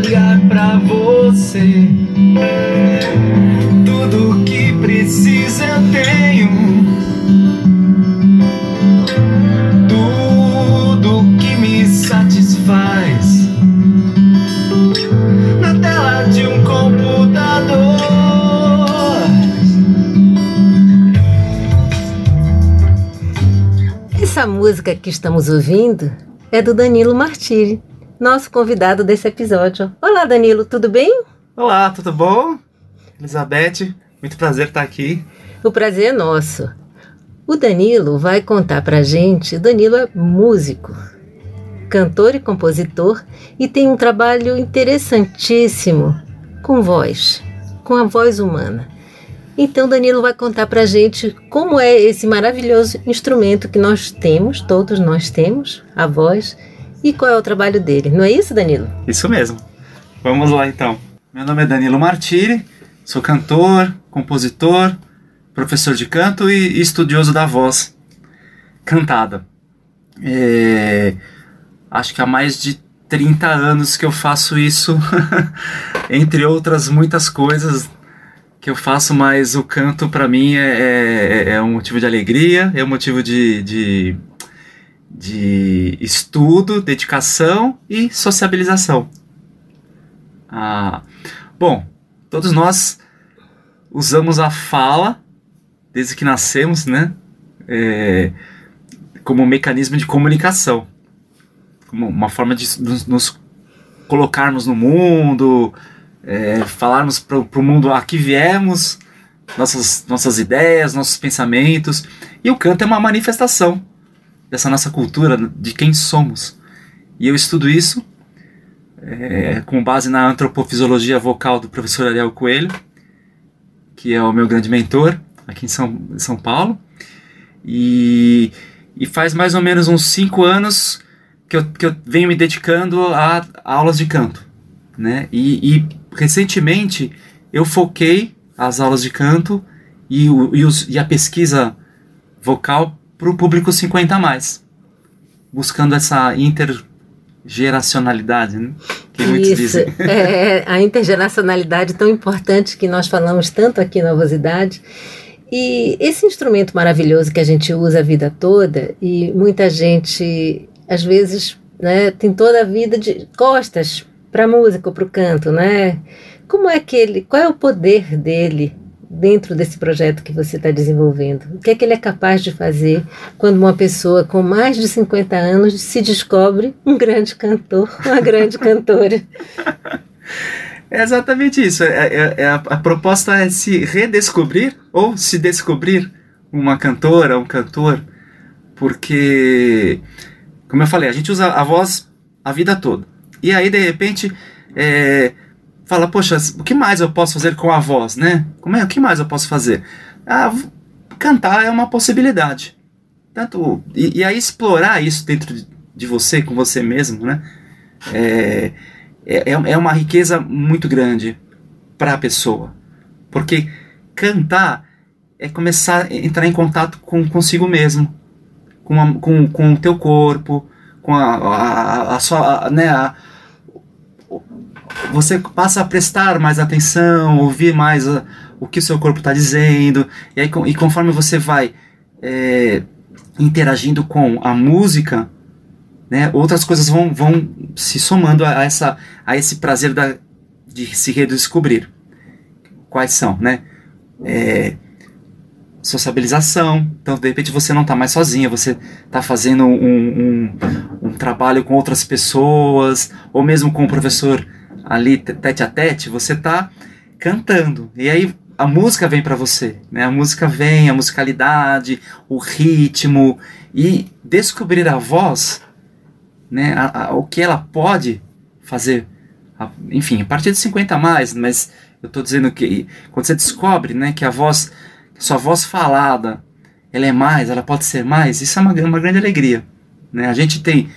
Olhar pra você. Tudo que precisa eu tenho. Tudo que me satisfaz. Na tela de um computador. Essa música que estamos ouvindo é do Danilo Martiri, nosso convidado desse episódio. Olá, Danilo, tudo bem? Olá, tudo bom? Elizabeth, muito prazer estar aqui. O prazer é nosso. O Danilo vai contar pra gente. Danilo é músico, cantor e compositor e tem um trabalho interessantíssimo com voz, com a voz humana. Então, Danilo vai contar pra gente como é esse maravilhoso instrumento que nós temos, todos nós temos, a voz, e qual é o trabalho dele. Não é isso, Danilo? Isso mesmo. Vamos lá então. Meu nome é Danilo Martiri, sou cantor, compositor, professor de canto e estudioso da voz cantada. É, acho que há mais de 30 anos que eu faço isso, entre outras muitas coisas que eu faço, mas o canto para mim é, é, é um motivo de alegria, é um motivo de, de, de estudo, dedicação e sociabilização. Ah, bom, todos nós usamos a fala desde que nascemos, né? É, como um mecanismo de comunicação, como uma forma de nos, colocarmos no mundo, é, falarmos para o mundo a que viemos, nossas, nossas ideias, nossos pensamentos. E o canto é uma manifestação dessa nossa cultura, de quem somos. E eu estudo isso é, com base na antropofisiologia vocal do professor Ariel Coelho, que é o meu grande mentor aqui em São, São Paulo. E, e faz mais ou menos uns cinco anos que eu, que eu venho me dedicando a, aulas de canto. Né? E, e, recentemente eu foquei as aulas de canto e, o, e, os, e a pesquisa vocal para o público 50 a mais, buscando essa intergeracionalidade, né? que muitos Isso, dizem. é a intergeracionalidade tão importante que nós falamos tanto aqui na Vosidade. E esse instrumento maravilhoso que a gente usa a vida toda, e muita gente, às vezes, né, tem toda a vida de costas para a música ou para o canto, né? Como é que ele, qual é o poder dele dentro desse projeto que você está desenvolvendo? O que é que ele é capaz de fazer quando uma pessoa com mais de 50 anos se descobre um grande cantor, uma grande cantora? É exatamente isso. É, é- é a, a proposta é se redescobrir ou se descobrir uma cantora, um cantor, porque, como eu falei, a gente usa a voz a vida toda. E aí, de repente, é, fala, poxa, o que mais eu posso fazer com a voz, né? Como é, o que mais eu posso fazer? Ah, cantar é uma possibilidade. Tanto, e, e aí explorar isso dentro de, você, com você mesmo, né? É, é, é uma riqueza muito grande para a pessoa. Porque cantar é começar a entrar em contato com consigo mesmo, com, a, com, com o teu corpo, com a, a, a sua. né, a, você passa a prestar mais atenção, ouvir mais a- o que o seu corpo está dizendo, e, aí, e conforme você vai é, interagindo com a música, né, outras coisas vão, vão se somando a, essa, a esse prazer da, de se redescobrir. Quais são, né? É, sociabilização. Então, de repente, você não está mais sozinha, você está fazendo um, um, um trabalho com outras pessoas, ou mesmo com o professor ali, tete a tete, você está cantando. E aí, a música vem para você, né? A música vem, a musicalidade, o ritmo e descobrir a voz, né? A, a, o que ela pode fazer, a, enfim, a partir de 50 a mais, mas eu estou dizendo que quando você descobre, né, que a voz, sua voz falada, ela é mais, ela pode ser mais, isso é uma, uma grande alegria, né? A gente tem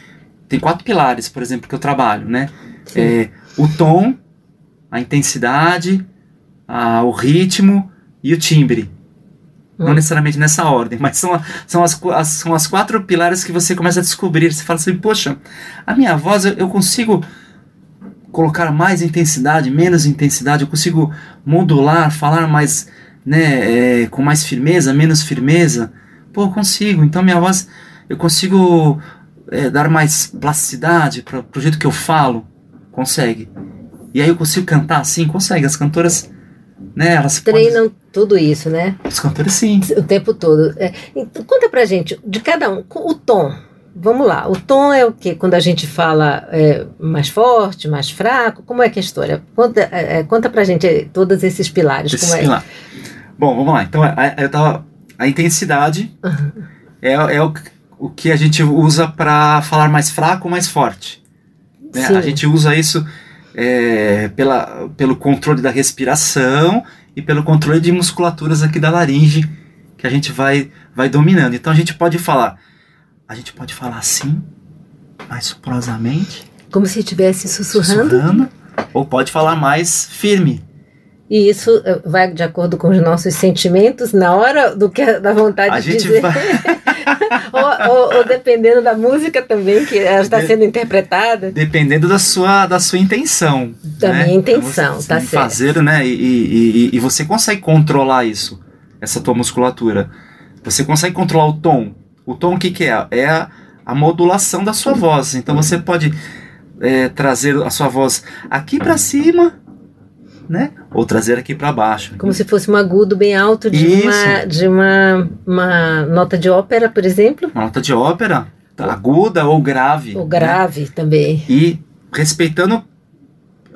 tem quatro pilares, por exemplo, que eu trabalho, né? É, o tom, a intensidade, a, o ritmo e o timbre. Hum. Não necessariamente nessa ordem, mas são, são, as, as, são as quatro pilares que você começa a descobrir. Você fala assim, poxa, a minha voz eu, eu consigo colocar mais intensidade, menos intensidade, eu consigo modular, falar mais, né, é, com mais firmeza, menos firmeza. Pô, eu consigo. Então minha voz, eu consigo é, dar mais plasticidade para o jeito que eu falo? Consegue. E aí eu consigo cantar assim? Consegue. As cantoras, né? Elas treinam podem... tudo isso, né? As cantoras sim. O tempo todo. É, então, conta pra gente, de cada um, o tom. Vamos lá, o tom é o que? Quando a gente fala é, mais forte, mais fraco, como é que é a história? Conta, é, é conta pra gente todos esses pilares. Esses como é? pilares. Bom, vamos lá. Então, a, eu tava, a intensidade uhum. é, é o, o que a gente usa para falar mais fraco ou mais forte. Né? A gente usa isso é, pela, pelo controle da respiração e pelo controle de musculaturas aqui da laringe que a gente vai, vai dominando. Então a gente pode falar, a gente pode falar assim, mais suprosamente. Como se estivesse sussurrando. sussurrando. Ou pode falar mais firme. E isso eh, vai de acordo com os nossos sentimentos na hora do que da vontade a de dizer. Vai... ou, ou, ou, dependendo da música também que ela está sendo interpretada. Dependendo da sua, da sua intenção. Da né? minha intenção, então, tá certo. Fazer, né? E, e, e, e você consegue controlar isso, essa tua musculatura. Você consegue controlar o tom. O tom o que, que é? É a, a modulação da sua voz. Então você pode é, trazer a sua voz aqui para cima né? Ou trazer aqui para baixo. Como se fosse um agudo bem alto de, uma, de uma, uma nota de ópera, por exemplo. Uma nota de ópera, tá, aguda ou grave. Ou grave né? também. E respeitando,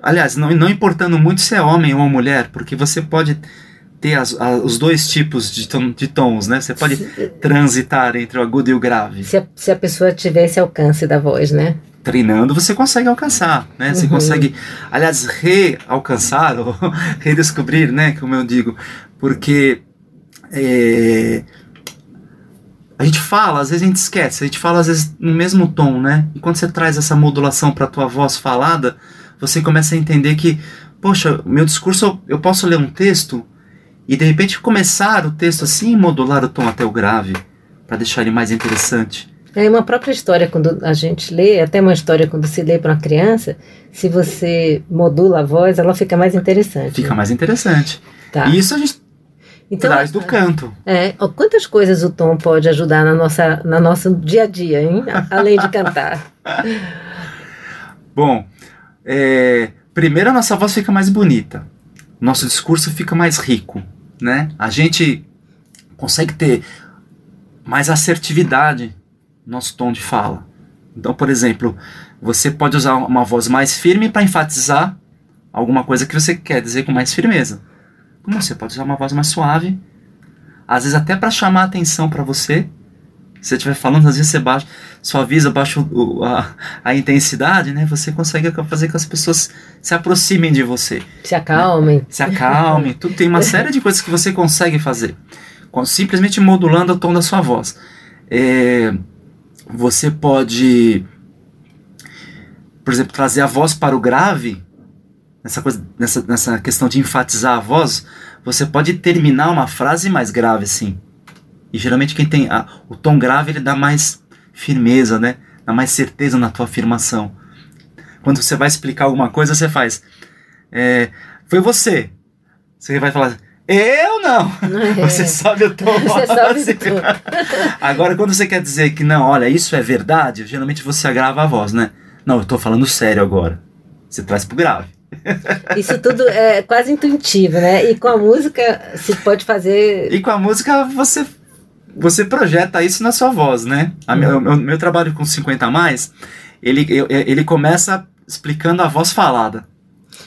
aliás, não, não importando muito se é homem ou mulher, porque você pode ter as, as, os dois tipos de, tom, de tons, né? Você pode se, transitar entre o agudo e o grave. Se a, se a pessoa tivesse alcance da voz, né? Treinando, você consegue alcançar, né? Você uhum. consegue, aliás, realcançar ou redescobrir, né? Como eu digo, porque é, a gente fala, às vezes a gente esquece, a gente fala às vezes no mesmo tom, né? E quando você traz essa modulação para a tua voz falada, você começa a entender que, poxa, meu discurso, eu posso ler um texto e de repente começar o texto assim e modular o tom até o grave, para deixar ele mais interessante. É uma própria história quando a gente lê, até uma história quando se lê para uma criança, se você modula a voz, ela fica mais interessante. Fica né? mais interessante. Tá. E isso a gente então, traz do canto. É, quantas coisas o tom pode ajudar na nossa, na nosso dia a dia, hein? Além de cantar. Bom, é, primeiro a nossa voz fica mais bonita, nosso discurso fica mais rico, né? A gente consegue ter mais assertividade nosso tom de fala. Então, por exemplo, você pode usar uma voz mais firme para enfatizar alguma coisa que você quer dizer com mais firmeza. Como você pode usar uma voz mais suave, às vezes até para chamar atenção para você. Se você estiver falando, às vezes você baixa, suaviza, baixa o, a, a, intensidade, né? Você consegue fazer com que as pessoas se aproximem de você. Se acalmem. Né? Se acalmem. Tudo tem uma série de coisas que você consegue fazer. Simplesmente modulando o tom da sua voz. É, você pode, por exemplo, trazer a voz para o grave, nessa, coisa, nessa, nessa questão de enfatizar a voz, você pode terminar uma frase mais grave, sim. E geralmente quem tem a, o tom grave, ele dá mais firmeza, né? Dá mais certeza na tua afirmação. Quando você vai explicar alguma coisa, você faz. É, foi você. Você vai falar eu não! É. Você sabe o tom. Você sabe o tom. Agora, quando você quer dizer que não, olha, isso é verdade, geralmente você agrava a voz, né? Não, eu tô falando sério agora. Você traz pro grave. Isso tudo é quase intuitivo, né? E com a música se pode fazer. E com a música você você projeta isso na sua voz, né? Uhum. meu, meu, meu, trabalho com 50 a mais, ele, eu, ele começa explicando a voz falada.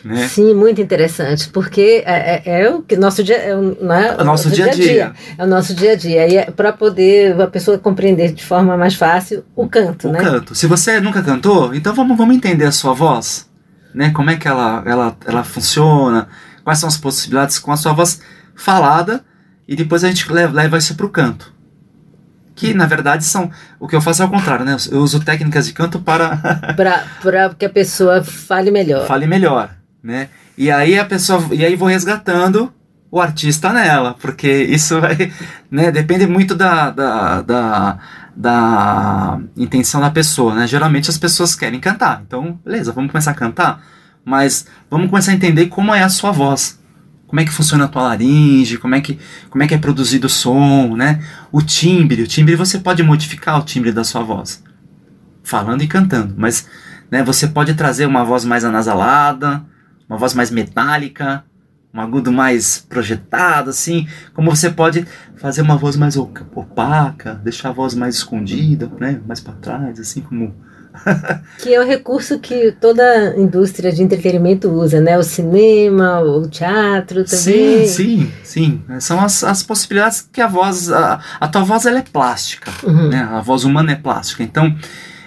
Né? Sim, muito interessante, porque é, é, é o que nosso dia, é o, né, o nosso dia a dia. dia. É o nosso dia a dia. E é para poder a pessoa compreender de forma mais fácil o canto, o né? Canto. Se você nunca cantou, então vamos, vamos entender a sua voz, né? Como é que ela, ela, ela funciona, quais são as possibilidades com a sua voz falada, e depois a gente leva, leva isso para o canto que na verdade são o que eu faço é o contrário, né? Eu uso técnicas de canto para para que a pessoa fale melhor. Fale melhor, né? E aí a pessoa e aí vou resgatando o artista nela, porque isso vai, né, depende muito da, da, da, da intenção da pessoa, né? Geralmente as pessoas querem cantar. Então, beleza, vamos começar a cantar, mas vamos começar a entender como é a sua voz como é que funciona a tua laringe, como é que, como é, que é produzido o som, né? O timbre, o timbre você pode modificar o timbre da sua voz, falando e cantando, mas né, você pode trazer uma voz mais anasalada, uma voz mais metálica, um agudo mais projetado, assim, como você pode fazer uma voz mais opaca, deixar a voz mais escondida, né, mais para trás, assim como que é o recurso que toda indústria de entretenimento usa, né? O cinema, o teatro também. Sim, sim, sim. São as, as possibilidades que a voz, a, a tua voz ela é plástica, uhum. né? A voz humana é plástica. Então,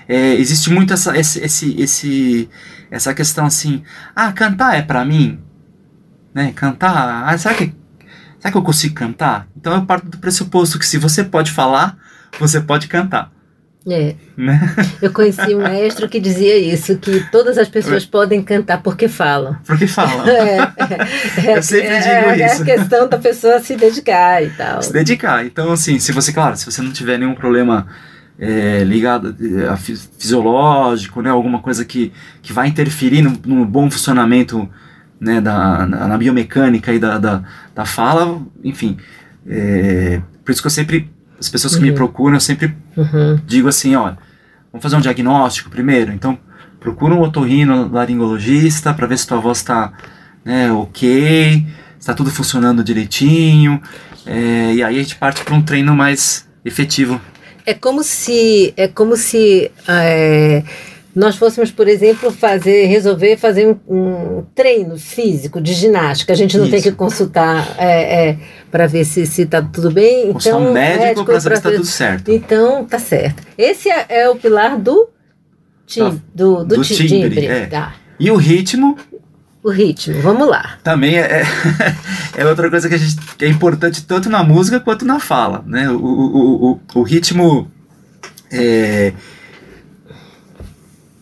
é, existe muito essa, esse, esse, esse, essa questão assim, ah, cantar é para mim? Né? Cantar, ah, será que, será que eu consigo cantar? Então eu parto do pressuposto que se você pode falar, você pode cantar. É. Né? Eu conheci um maestro que dizia isso, que todas as pessoas podem cantar porque falam. Porque falam. É, é, é, Eu sempre é, digo isso. É a questão da pessoa se dedicar e tal. Se dedicar. Então, assim, se você, claro, se você não tiver nenhum problema é, ligado a fisiológico, né, alguma coisa que, que vai interferir no, no bom funcionamento né, da, na, na biomecânica e da, da, da fala, enfim. É, por isso que eu sempre as pessoas que uhum. me procuram, eu sempre uhum. digo assim, ó, vamos fazer um diagnóstico primeiro. Então, procura um otorrino laringologista para ver se tua voz está né, ok, está tudo funcionando direitinho. É, e aí a gente parte para um treino mais efetivo. É como se é como se é, nós fôssemos, por exemplo, fazer, resolver fazer um, um treino físico de ginástica, a gente não Isso. tem que consultar é, é, para ver se está tudo bem. Consultar então, um médico para saber se está tudo certo. Então, tá certo. Esse é, é o pilar do, tim, tá. do, do, do timbre. timbre. É. Tá. E o ritmo o ritmo. Vamos lá. Também é, é, é, outra coisa que, a gente, que é importante tanto na música quanto na fala. Né? O, o, o, o ritmo. É,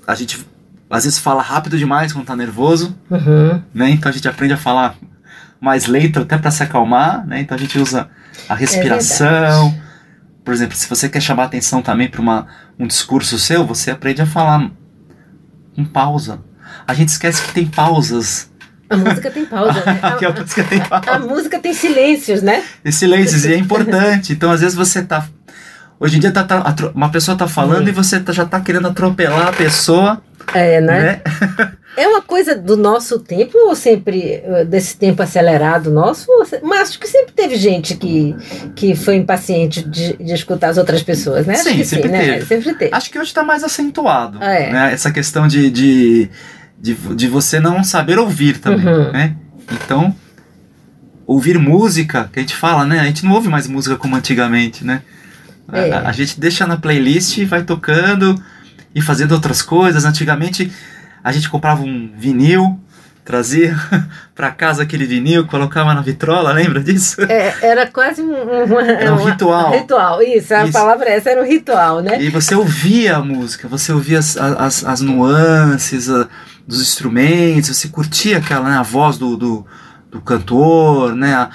a gente às vezes fala rápido demais quando tá nervoso, uhum. né? Então a gente aprende a falar mais lento até para se acalmar, né? Então a gente usa a respiração. É Por exemplo, se você quer chamar atenção também para um discurso seu, você aprende a falar com pausa. A gente esquece que tem pausas. A música tem pausa, né? a, a, música tem pausa. A, a música tem silêncios, né? Tem silêncios, e é importante. Então, às vezes, você tá Hoje em dia tá, tá uma pessoa tá falando e você tá, já tá querendo atropelar a pessoa. É, né? né? é uma coisa do nosso tempo ou sempre eh, desse tempo acelerado nosso? Mas acho que sempre teve gente que, que foi impaciente de, de escutar as outras pessoas, né? Sim, sempre, sim, né? teve. Né? sempre teve. Acho que hoje está mais acentuado, ah, é. né? Essa questão de, de, de, de, você não saber ouvir também, uhum. né? Então, ouvir música, que a gente fala, né? A gente não ouve mais música como antigamente, né? É. A, a, gente deixa na playlist, vai tocando e fazendo outras coisas. Antigamente a gente comprava um vinil, trazia para casa aquele vinil, colocava na vitrola, lembra disso? É, era quase um, uma, era um ritual. Um ritual, isso, a isso. palavra essa era um ritual, né? E você ouvia a música, você ouvia as, as, as nuances a, dos instrumentos, você curtia aquela né, a voz do, do, do cantor, né?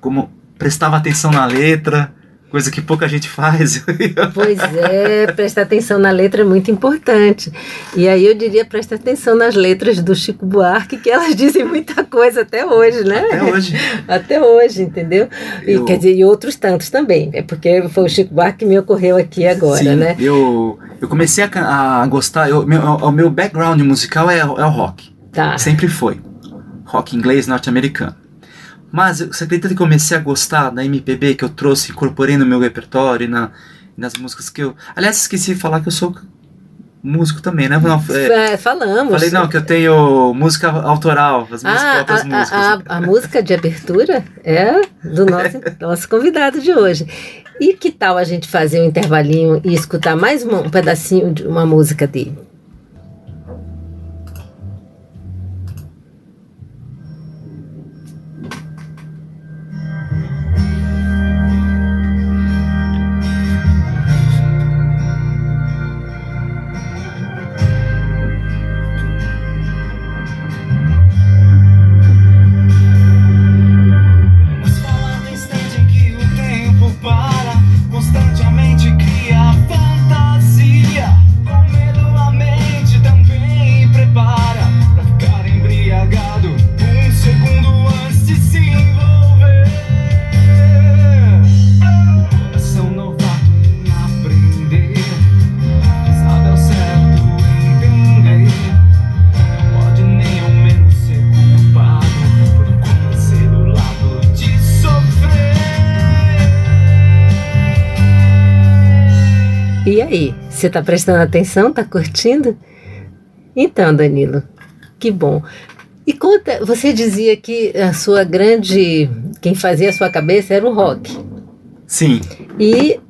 Como prestava atenção na letra coisa que pouca gente faz. Pois é, prestar atenção na letra é muito importante. E aí eu diria prestar atenção nas letras do Chico Buarque, que elas dizem muita coisa até hoje, né? Até hoje. Até hoje, entendeu? Eu... E, quer dizer, e outros tantos também. É porque foi o Chico Buarque que me ocorreu aqui agora, Sim, né? Eu, eu comecei a, a gostar, eu, meu, o meu background musical é, é o rock. Tá. Sempre foi. Rock inglês norte-americano. Mas você acredita que comecei a gostar da MPB que eu trouxe, incorporei no meu repertório, na, nas músicas que eu. Aliás, esqueci de falar que eu sou músico também, né? Não, é, é, falamos. Falei, não, que eu tenho música autoral, as minhas ah, próprias a, músicas. A, a, música de abertura é do nosso, nosso convidado de hoje. E que tal a gente fazer um intervalinho e escutar mais um pedacinho de uma música dele? Você está prestando atenção? Está curtindo? Então, Danilo, que bom. E conta, você dizia que a sua grande. Quem fazia a sua cabeça era o rock. Sim. E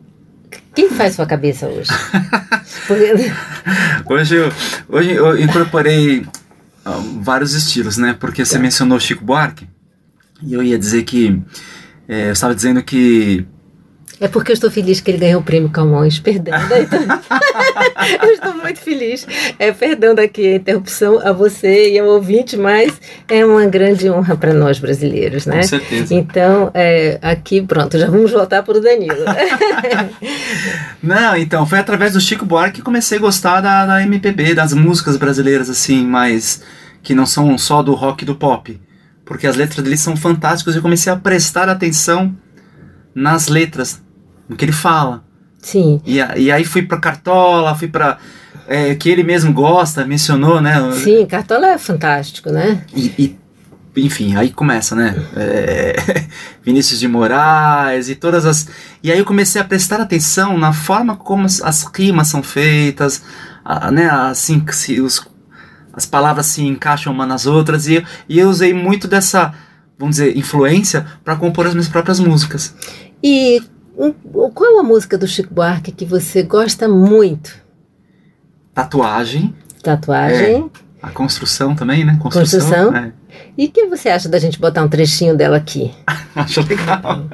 quem faz sua cabeça hoje? hoje, eu, hoje eu incorporei ah, vários estilos, né? Porque você tá. mencionou Chico Buarque. E eu ia dizer que. É, eu estava dizendo que é porque eu estou feliz que ele ganhou o prêmio Camões. Perdão. eu estou muito feliz. É, perdão daqui a interrupção a você e ao ouvinte, mas é uma grande honra para nós brasileiros, né? Com certeza. Então, é, aqui, pronto, já vamos voltar para o Danilo. Não, então, foi através do Chico Buarque que comecei a gostar da, da MPB, das músicas brasileiras, assim, mais que não são só do rock e do pop. Porque as letras dele são fantásticas e eu comecei a prestar atenção nas letras no que ele fala. Sim. E, e aí fui para Cartola, fui para é, que ele mesmo gosta, mencionou, né? Sim, Cartola é fantástico, né? E, e enfim, aí começa, né? É, Vinícius de Moraes e todas as. E aí eu comecei a prestar atenção na forma como as, as rimas são feitas, a, né? Assim, se os, as palavras se encaixam uma nas outras, e, e eu usei muito dessa, vamos dizer, influência para compor as minhas próprias músicas. E um, qual é uma música do Chico Buarque que você gosta muito? Tatuagem. Tatuagem. É. A construção também, né? Construção. construção. É. E o que você acha da gente botar um trechinho dela aqui? Acho legal.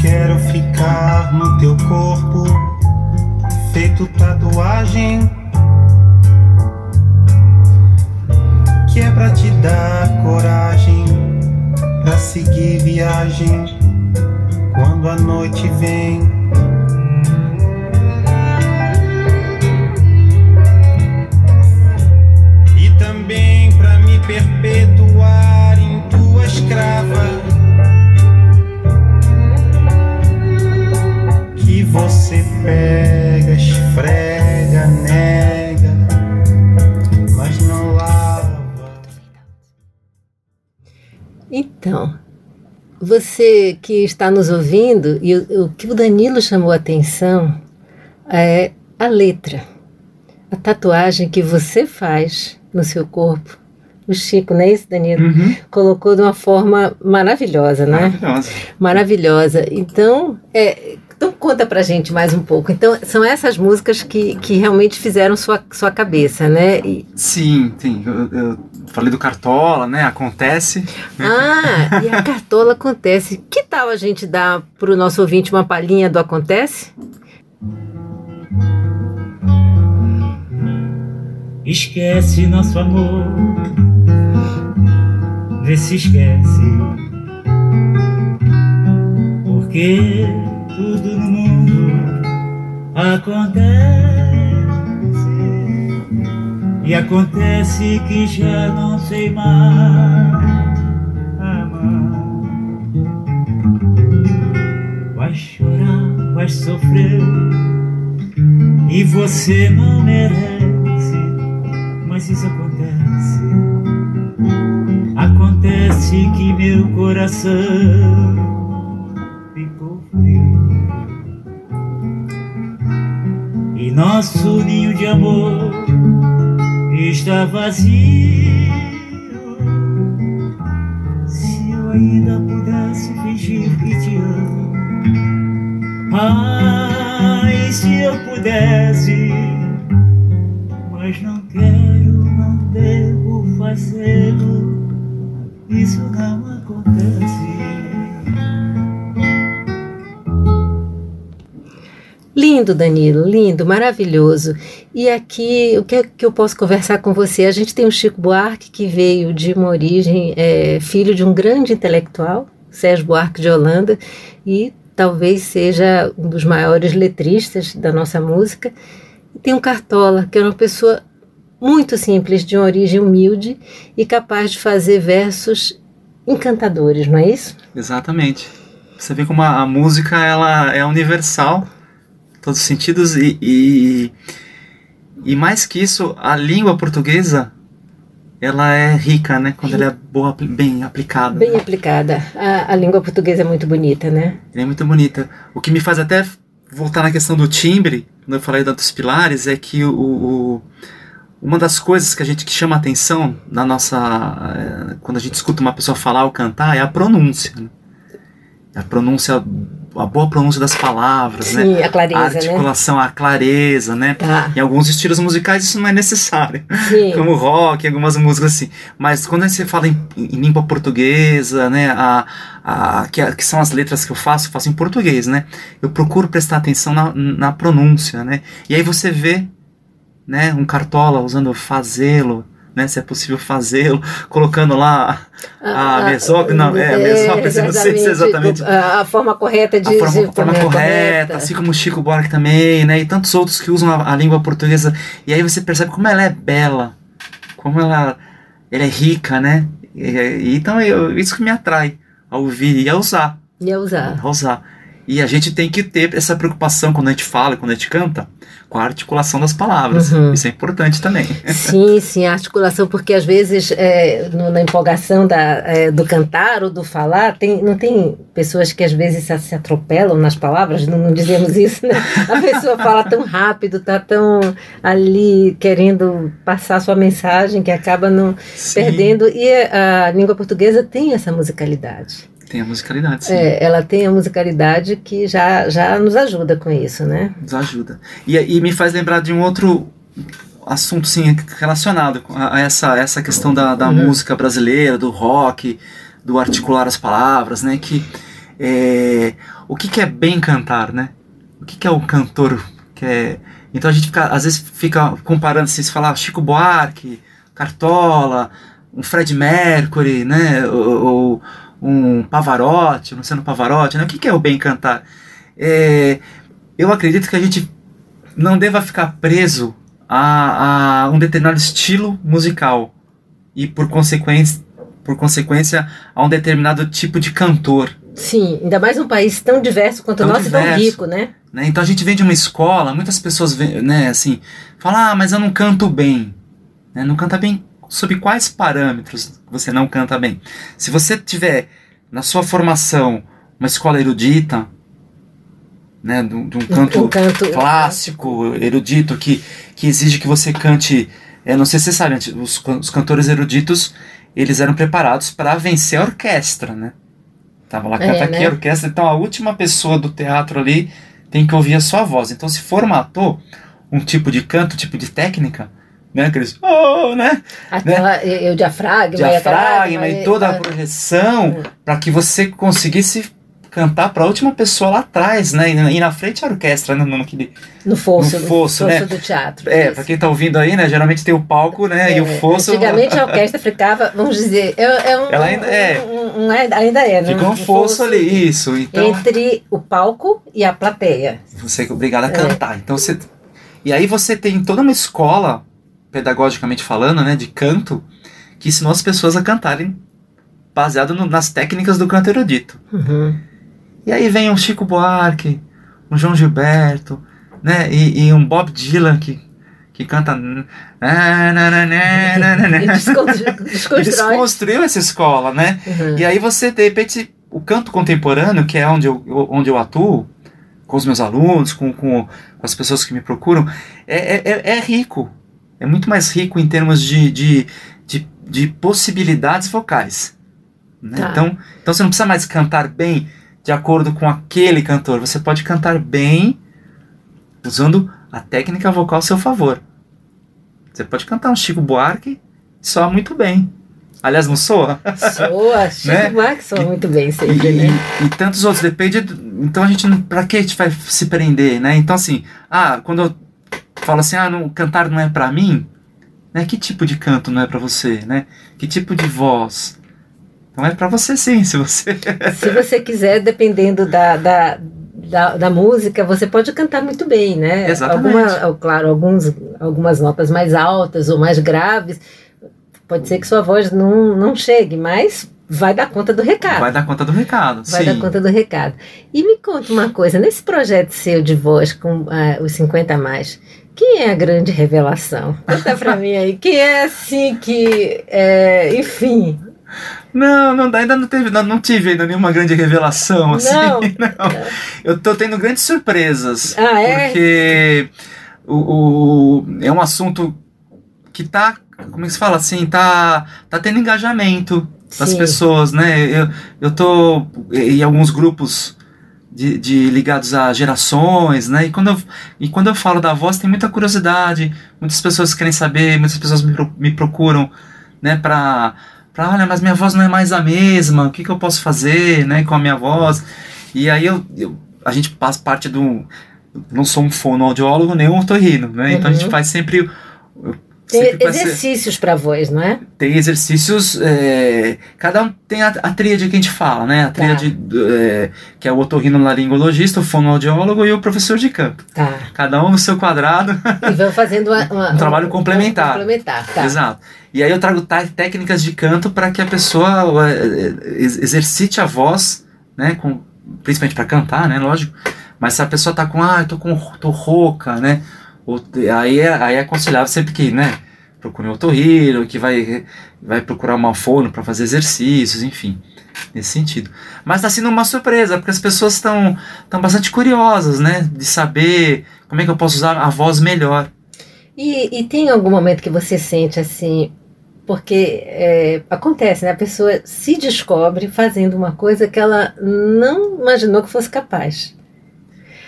Quero ficar no teu corpo feito tatuagem que é pra te dar coragem pra seguir viagem quando a noite vem. E também pra me perpetuar em tua escrava. Você pega esfrega, nega, mas não lava. Então, você que está nos ouvindo, e o, o que o Danilo chamou a atenção é a letra, a tatuagem que você faz no seu corpo. O Chico, não é isso, Danilo? Uhum. Colocou de uma forma maravilhosa, né? Maravilhosa. Maravilhosa. Então, é, então conta pra gente mais um pouco. Então, são essas músicas que, que realmente fizeram sua, sua cabeça, né? E... Sim, sim. Eu, eu, falei do Cartola, né? Acontece. Ah, e a Cartola acontece. Que tal a gente dar pro nosso ouvinte uma palhinha do Acontece? Esquece nosso amor, vê se esquece. Porque tudo no mundo acontece e acontece que já não sei mais amar. Vai chorar, vai sofrer e você não merece, mas isso acontece. Acontece que meu coração nosso ninho de amor está vazio. Se eu ainda pudesse fingir que te amo, ai, se eu pudesse, mas não Lindo, Danilo, lindo, maravilhoso. E aqui, o que, é que eu posso conversar com você? A gente tem o Chico Buarque, que veio de uma origem, é, filho de um grande intelectual, Sérgio Buarque de Holanda, e talvez seja um dos maiores letristas da nossa música. E tem o Cartola, que é uma pessoa muito simples, de uma origem humilde e capaz de fazer versos encantadores, não é isso? Exatamente. Você vê como a, a música ela é universal todos os sentidos e, e, e mais que isso, a língua portuguesa ela é rica, né? Quando ela é boa, bem aplicada. Bem aplicada. A, a língua portuguesa é muito bonita, né? É muito bonita. O que me faz até voltar na questão do timbre, quando eu falei dos pilares, é que o, o uma das coisas que a gente que chama atenção na nossa eh, quando a gente escuta uma pessoa falar ou cantar é a pronúncia. Né? A pronúncia a boa pronúncia das palavras, Sim, né? a clareza, a articulação, né? a clareza, né? Tá. Em alguns estilos musicais isso não é necessário, Sim. como rock, algumas músicas assim. Mas quando você fala em, em língua portuguesa, né? A, a, que, que, são as letras que eu faço, eu faço em português, né? Eu procuro prestar atenção na, na pronúncia, né? E aí você vê, né? Um cartola usando fazê-lo, né, se é possível fazê-lo, colocando lá a ah, mesóclise, não, é, a mesóclise, não sei se é exatamente a, a forma correta de a forma, a forma correta, correta, assim como o Chico Buarque também, né, e tantos outros que usam a, a, língua portuguesa, e aí você percebe como ela é bela, como ela, ela é rica, né, e, então eu, isso que me atrai a ouvir e a usar. E a usar. A usar. E a gente tem que ter essa preocupação quando a gente fala, quando a gente canta, com a articulação das palavras. Uhum. Isso é importante também. Sim, sim, a articulação, porque às vezes é, no, na empolgação da, é, do cantar ou do falar, tem, não tem pessoas que às vezes se, se atropelam nas palavras, não, não, dizemos isso, né? A pessoa fala tão rápido, está tão ali querendo passar sua mensagem que acaba não perdendo. E a língua portuguesa tem essa musicalidade. Tem a musicalidade, sim. É, ela tem a musicalidade que já, já nos ajuda com isso, né? Nos ajuda. E, e me faz lembrar de um outro assunto, sim, relacionado a, essa, essa questão da, da uhum. música brasileira, do rock, do articular as palavras, né? Que é, o que, que é bem cantar, né? O que, que é o cantor que é... Então a gente fica, às vezes fica comparando, se falar Chico Buarque, Cartola, um Fred Mercury, né? Ou, ou um Pavarotti, Luciano Pavarotti, né? O que, que é o bem cantar? É, eu acredito que a gente não deva ficar preso a, a um determinado estilo musical e por consequência, por consequência a um determinado tipo de cantor. Sim, ainda mais um país tão diverso quanto o nosso diverso, e tão rico, né? né? Então a gente vem de uma escola, muitas pessoas né, assim, falam, ah, mas eu não canto bem. Né? Não canta bem sob quais parâmetros você não canta bem? Se você tiver na sua formação uma escola erudita, né, de, um canto, um canto clássico, erudito, que, que exige que você cante. Eu não sei se você sabe, os, os cantores eruditos eles eram preparados para vencer a orquestra, né? Tava lá, canta é, aqui né? a orquestra, então a última pessoa do teatro ali tem que ouvir a sua voz. Então se formatou um tipo de canto, um tipo de técnica, né? Aqueles, oh, né? Aquela, né? E, o diafragma, diafragma e, e toda a projeção é. para que você conseguisse cantar para a última pessoa lá atrás, né? E na frente a orquestra, né? no, no, no fosso, no fosso, no né? fosso do teatro. É, para quem está ouvindo aí, né? Geralmente tem o palco, né? É, e o fosso. Antigamente a orquestra ficava, vamos dizer, é, é um, Ela ainda é. Um, um, ainda é, né? Fica um, um fosso, fosso, ali, isso. Então, entre o palco e a plateia. Você é obrigado a é. cantar. Então você. E aí você tem toda uma escola pedagogicamente falando, né, de canto, que ensinou as pessoas a cantarem baseado no, nas técnicas do canto erudito. Uhum. E aí vem um Chico Buarque, um João Gilberto, né, e, e um Bob Dylan que, que canta. Desconstruiu essa escola, né? Uhum. E aí você, de repente, o canto contemporâneo, que é onde eu, eu- onde eu atuo, com os meus alunos, com, com, com as pessoas que me procuram, é, é, é- é rico. É muito mais rico em termos de, de, de, de possibilidades vocais. né? Tá. Então, então você não precisa mais cantar bem de acordo com aquele cantor. Você pode cantar bem usando a técnica vocal a seu favor. Você pode cantar um Chico Buarque e soa muito bem. Aliás, não soa? Soa, Chico Né? Buarque soa muito bem E, sempre, né? e- e tantos outros, depende. do- então a gente. Pra que a gente vai se prender, né? Então assim, ah, quando eu falo assim, ah, não, cantar não é pra mim, né? Que tipo de canto não é pra você, né? Que tipo de voz? Então é pra você sim, se você. Se você quiser, dependendo da, da, da, da música, você pode cantar muito bem, né? Exatamente. Alguma, claro, alguns, algumas notas mais altas ou mais graves. Pode ser que sua voz não, não chegue, mas vai dar conta do recado. Vai dar conta do recado. Vai sim. dar conta do recado. E me conta uma coisa, nesse projeto seu de voz com ah, os 50 a mais, quem é a grande revelação? Conta pra mim aí. Quem é assim que, é, enfim, Não, não, ainda não teve, não, não tive ainda nenhuma grande revelação, assim. Não? não. Eu tô tendo grandes surpresas. Ah, é? Porque o, o- é um assunto que tá, como é que se fala assim, tá, tá tendo engajamento das Sim. pessoas, né? Eu, eu tô em alguns grupos de, de ligados a gerações, né? E quando, eu, e quando eu falo da voz, tem muita curiosidade, muitas pessoas querem saber, muitas pessoas me, me procuram, né? Pra, pra, olha, mas minha voz não é mais a mesma, o que, que eu posso fazer, né? Com a minha voz. E aí eu, eu- a gente faz parte do... Não sou um fonoaudiólogo nem um otorrino, né? Então a gente Uhum. faz sempre... tem exercícios para voz, não é? tem exercícios. é, cada um tem a, a tríade que a gente fala, né? A tríade é, que é o otorrinolaringologista, o fonoaudiólogo e o professor de canto. Tá. Cada um no seu quadrado. E vão fazendo uma, uma- Um trabalho complementar. complementar, tá. Exato. E aí eu trago tá- técnicas de canto para que a pessoa é, ex- exercite a voz, né? Com, principalmente para cantar, né? Lógico. Mas se a pessoa tá com, ah, eu tô com tô rouca, né? Aí, é, aí é aconselhável sempre que, né? Procure um otorrino, que vai, vai procurar uma fono para fazer exercícios, enfim. Nesse sentido. Mas está sendo uma surpresa, porque as pessoas estão estão bastante curiosas, né? De saber como é que eu posso usar a voz melhor. E, e tem algum momento que você sente assim, porque é, acontece, né? A pessoa se descobre fazendo uma coisa que ela não imaginou que fosse capaz.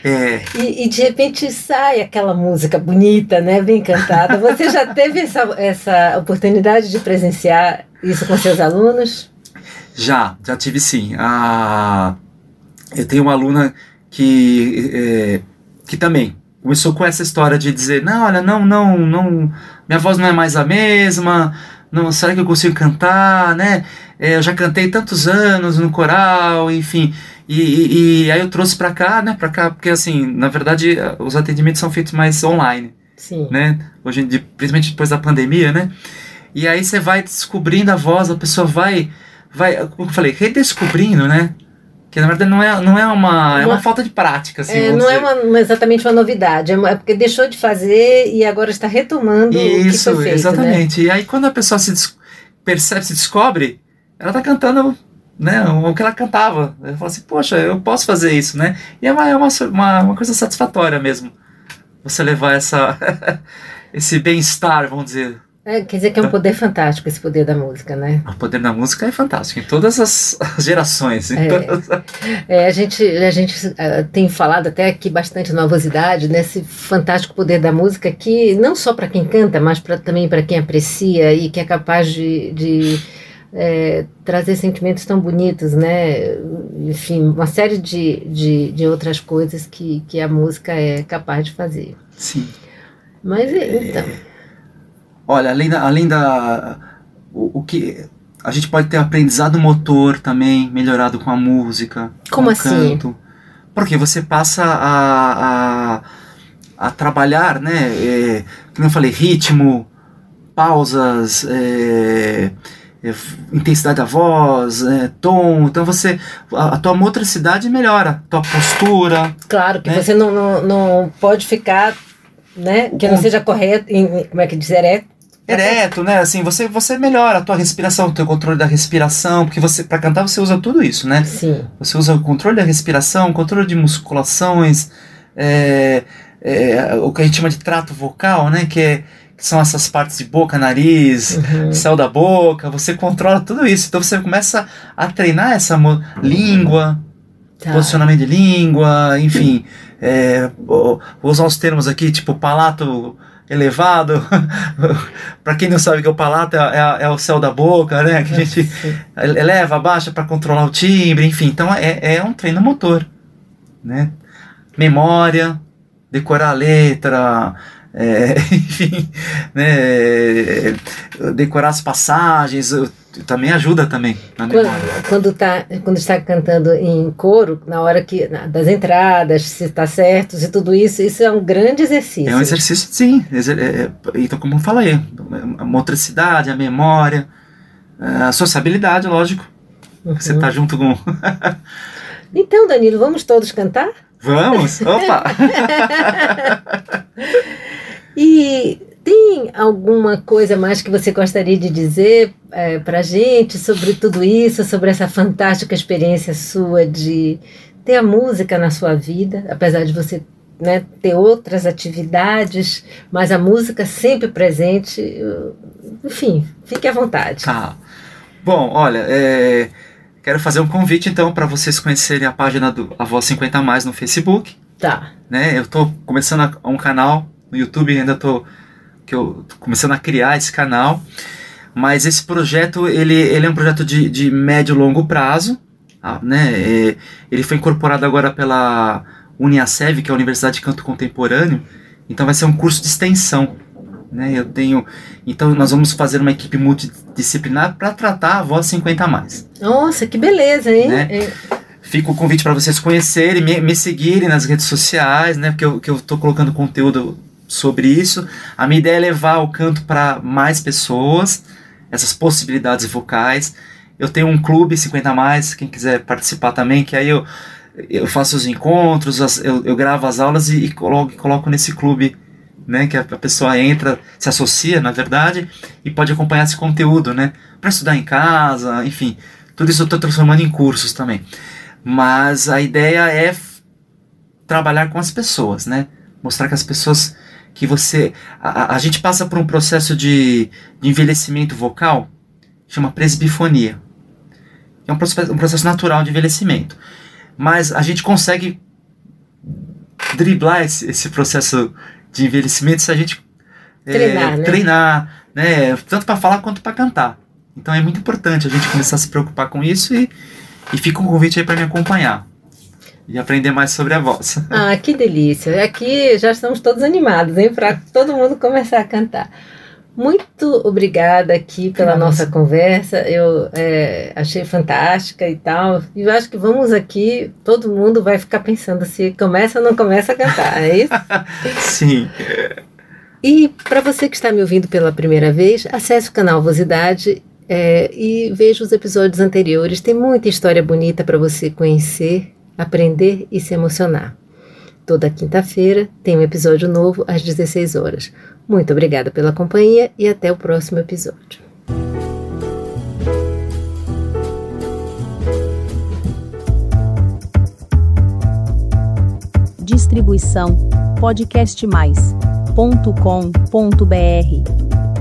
É, E, e de repente sai aquela música bonita, né? Bem cantada. Você já teve essa, essa oportunidade de presenciar isso com seus alunos? Já, já tive sim. A... Eu tenho uma aluna que, é, que também começou com essa história de dizer, não, olha, não, não, não, minha voz não é mais a mesma, não, será que eu consigo cantar, né? É, eu já cantei tantos anos no coral, enfim. E, e- e aí eu trouxe pra cá, né, pra cá, porque assim, na verdade, os atendimentos são feitos mais online Sim. né? Hoje principalmente depois da pandemia, né? E aí você vai descobrindo a voz, a pessoa vai, vai, como eu falei, redescobrindo, né? Que na verdade não é, não é uma, é uma Uma- falta de prática, assim. É, não é dizer. uma, uma- exatamente uma novidade, é uma- é porque deixou de fazer e agora está retomando o que Isso, foi feito, né? exatamente. E aí quando a pessoa se percebe, se descobre, ela tá cantando, né? O que ela cantava. Ela fala assim, poxa, eu posso fazer isso, né? E é uma, é uma, uma, coisa satisfatória mesmo. Você levar essa, esse bem-estar, vamos dizer, É, quer dizer que é um poder fantástico esse poder da música, né? O poder da música é fantástico, em todas as, gerações. É. todas as- É, a gente, a gente ah, tem falado até aqui bastante novosidade nesse fantástico poder da música que não só para quem canta, mas pra, também para quem aprecia e que é capaz de, de, é, trazer sentimentos tão bonitos, né? Enfim, uma série de, de, de outras coisas que, que a música é capaz de fazer. Sim. Mas é, então, Olha, além da. Além da o, o que. A gente pode ter aprendizado motor também, melhorado com a música. Como com o assim? canto. Porque você passa a, a, a trabalhar, né? É, como eu falei, ritmo, pausas, é, é, intensidade da voz, é, tom. Então você. A, a tua motricidade melhora, tua postura. claro que É. você não, não, não pode ficar né? Que não seja correto, em, como é que diz, ereto. Ereto, né? Assim, você, você melhora a tua respiração, o teu controle da respiração, porque você para cantar você usa tudo isso, né? Sim. Você usa o controle da respiração, controle de musculações, é, é, o que a gente chama de trato vocal, né? Que, é- que são essas partes de boca, nariz, Uhum. céu da boca, você controla tudo isso. Então você começa a treinar essa mo- língua, Tá. posicionamento de língua, enfim. É, vou usar os termos aqui, tipo palato elevado. para quem não sabe o que é o palato, é, é- é o céu da boca, né? Que a gente eleva, abaixa para controlar o timbre, enfim. Então é, é um treino motor, né? Memória, decorar a letra, é, enfim, né? Decorar as passagens, também ajuda também na memória. Quando, quando, tá, quando está cantando em coro, na hora que na- das entradas, se está certo, se tudo isso, isso é um grande exercício. É um exercício, sim. Exer- é- é- então, como eu falei, a motricidade, a memória, a sociabilidade, lógico. Uhum. Você tá junto com. Então, Danilo, vamos todos cantar? Vamos! Opa! E tem alguma coisa mais que você gostaria de dizer é, para gente sobre tudo isso, sobre essa fantástica experiência sua de ter a música na sua vida, apesar de você né, ter outras atividades, mas a música sempre presente. eu- Enfim, fique à vontade. Tá. Bom, olha, é, quero fazer um convite então para vocês conhecerem a página do A Voz 50 Mais no Facebook. Tá. né? Eu tô começando a- um canal no YouTube, ainda tô que eu tô começando a criar esse canal. Mas esse projeto, ele, ele é um projeto de, de médio e longo prazo, ah, né? É, ele foi incorporado agora pela Uniasev, que é a Universidade de Canto Contemporâneo. Então vai ser um curso de extensão, né? Eu tenho, então nós vamos fazer uma equipe multidisciplinar para tratar a voz 50 a mais. Nossa, que beleza, hein? Né? É, Fica o convite para vocês conhecerem, me, me seguirem nas redes sociais, né? Porque eu, que eu tô colocando conteúdo sobre isso. A minha ideia é levar o canto para mais pessoas, essas possibilidades vocais. Eu tenho um clube 50 a mais, quem quiser participar também, que aí eu, eu faço os encontros, as- eu, eu gravo as aulas e, e coloco, coloco nesse clube, né? Que a, a pessoa entra, se associa, na verdade, e pode acompanhar esse conteúdo, né? Para estudar em casa, enfim. Tudo isso eu estou transformando em cursos também. Mas a ideia é trabalhar com as pessoas, né? Mostrar que as pessoas que você. A, a- gente passa por um processo de, de envelhecimento vocal, chama presbifonia. É um processo, um processo natural de envelhecimento. Mas a gente consegue driblar esse, esse processo de envelhecimento se a gente é, Treinar, né? treinar, né? Tanto para falar quanto para cantar. Então é muito importante a gente começar a se preocupar com isso e, e fica um convite aí para me acompanhar e aprender mais sobre a voz. Ah, que delícia. Aqui já estamos todos animados, hein? Para todo mundo começar a cantar. Muito obrigada aqui pela Nossa. nossa conversa. Eu é, achei fantástica e tal. E eu acho que vamos aqui, todo mundo vai ficar pensando se começa ou não começa a cantar, é isso? Sim. E para você que está me ouvindo pela primeira vez, acesse o canal Vosidade é, e veja os episódios anteriores. Tem muita história bonita para você conhecer, aprender e se emocionar. Toda quinta-feira tem um episódio novo às 16 horas. Muito obrigada pela companhia e até o próximo episódio. Distribuição podcastmais.com.br